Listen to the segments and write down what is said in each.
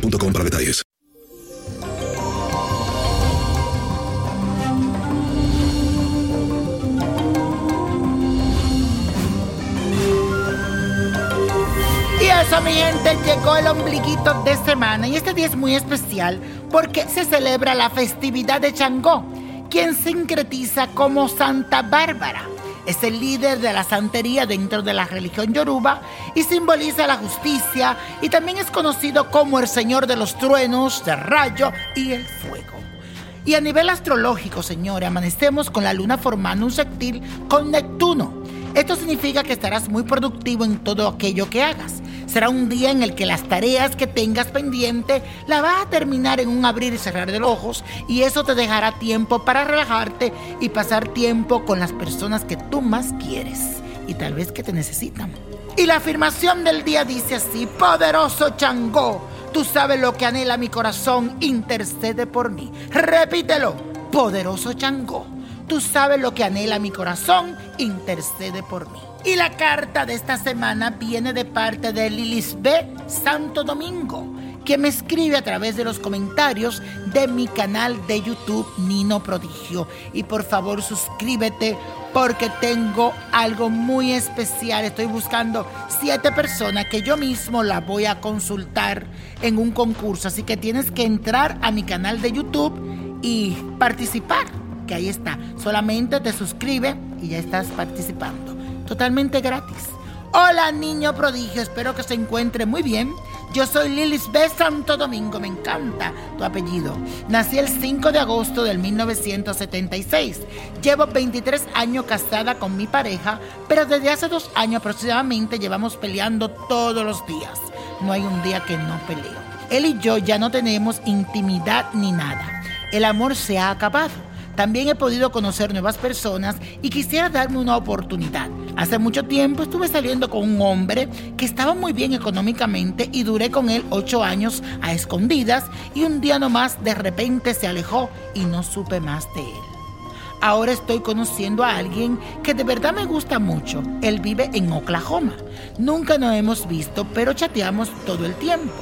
para detalles. Y eso, mi gente, llegó el ombliguito de semana. Y este día es muy especial porque se celebra la festividad de Changó, quien sincretiza como Santa Bárbara. Es el líder de la santería dentro de la religión yoruba y simboliza la justicia y también es conocido como el señor de los truenos, del rayo y el fuego. Y a nivel astrológico, señores, amanecemos con la luna formando un sextil con Neptuno. Esto significa que estarás muy productivo en todo aquello que hagas. Será un día en el que las tareas que tengas pendiente las vas a terminar en un abrir y cerrar de los ojos y eso te dejará tiempo para relajarte y pasar tiempo con las personas que tú más quieres y tal vez que te necesitan. Y la afirmación del día dice así, poderoso Changó, tú sabes lo que anhela mi corazón, intercede por mí. Repítelo, poderoso Changó, tú sabes lo que anhela mi corazón, intercede por mí. Y la carta de esta semana viene de parte de Lilisbeth Santo Domingo, que me escribe a través de los comentarios de mi canal de YouTube Nino Prodigio. Y por favor suscríbete porque tengo algo muy especial. Estoy buscando siete personas que yo mismo las voy a consultar en un concurso. Así que tienes que entrar a mi canal de YouTube y participar. Que ahí está. Solamente te suscribe y ya estás participando totalmente gratis. Hola niño prodigio, espero que se encuentre muy bien. Yo soy Lilis B. Santo Domingo, me encanta tu apellido. Nací el 5 de agosto del 1976. Llevo 23 años casada con mi pareja, pero desde hace dos años aproximadamente llevamos peleando todos los días. No hay un día que no peleo. Él y yo ya no tenemos intimidad ni nada. El amor se ha acabado. También he podido conocer nuevas personas y quisiera darme una oportunidad. Hace mucho tiempo estuve saliendo con un hombre que estaba muy bien económicamente y duré con él ocho años a escondidas y un día nomás de repente se alejó y no supe más de él. Ahora estoy conociendo a alguien que de verdad me gusta mucho. Él vive en Oklahoma. Nunca nos hemos visto, pero chateamos todo el tiempo.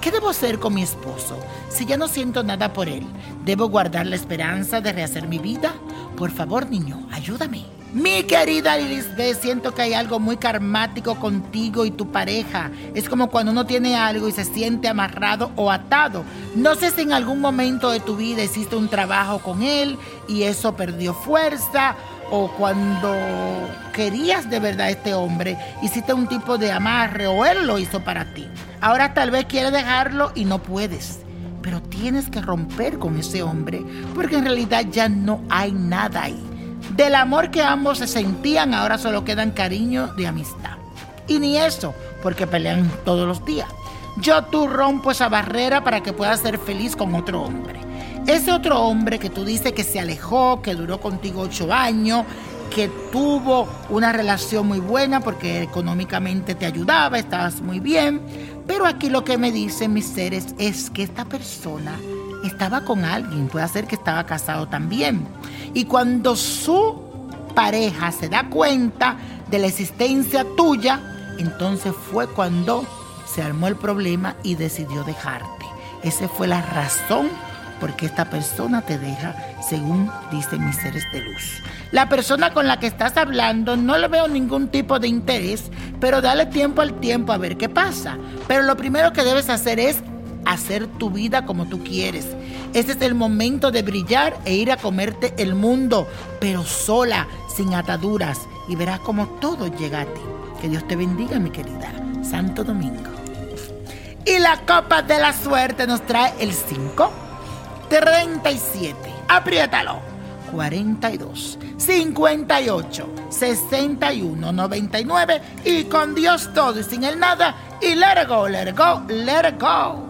¿Qué debo hacer con mi esposo si ya no siento nada por él? ¿Debo guardar la esperanza de rehacer mi vida? Por favor, niño, ayúdame. Mi querida Lisbeth, siento que hay algo muy karmático contigo y tu pareja. Es como cuando uno tiene algo y se siente amarrado o atado. No sé si en algún momento de tu vida hiciste un trabajo con él y eso perdió fuerza o cuando querías de verdad a este hombre, hiciste un tipo de amarre o él lo hizo para ti. Ahora tal vez quieres dejarlo y no puedes, pero tienes que romper con ese hombre porque en realidad ya no hay nada ahí. Del amor que ambos se sentían, ahora solo quedan cariño de amistad. Y ni eso, porque pelean todos los días. Yo tú rompo esa barrera para que puedas ser feliz con otro hombre. Ese otro hombre que tú dices que se alejó, que duró contigo ocho años, que tuvo una relación muy buena porque económicamente te ayudaba, estabas muy bien. Pero aquí lo que me dicen mis seres es que esta persona estaba con alguien, puede ser que estaba casado también. Y cuando su pareja se da cuenta de la existencia tuya, entonces fue cuando se armó el problema y decidió dejarte. Esa fue la razón por qué esta persona te deja, según dicen mis seres de luz. La persona con la que estás hablando no le veo ningún tipo de interés, pero dale tiempo al tiempo a ver qué pasa. Pero lo primero que debes hacer es hacer tu vida como tú quieres. Este es el momento de brillar e ir a comerte el mundo, pero sola, sin ataduras, y verás como todo llega a ti. Que Dios te bendiga, mi querida. Santo Domingo. Y la copa de la suerte nos trae el 5, 37, apriétalo, 42, 58, 61, 99 y con Dios todo y sin el nada y let it go, let it go, let go.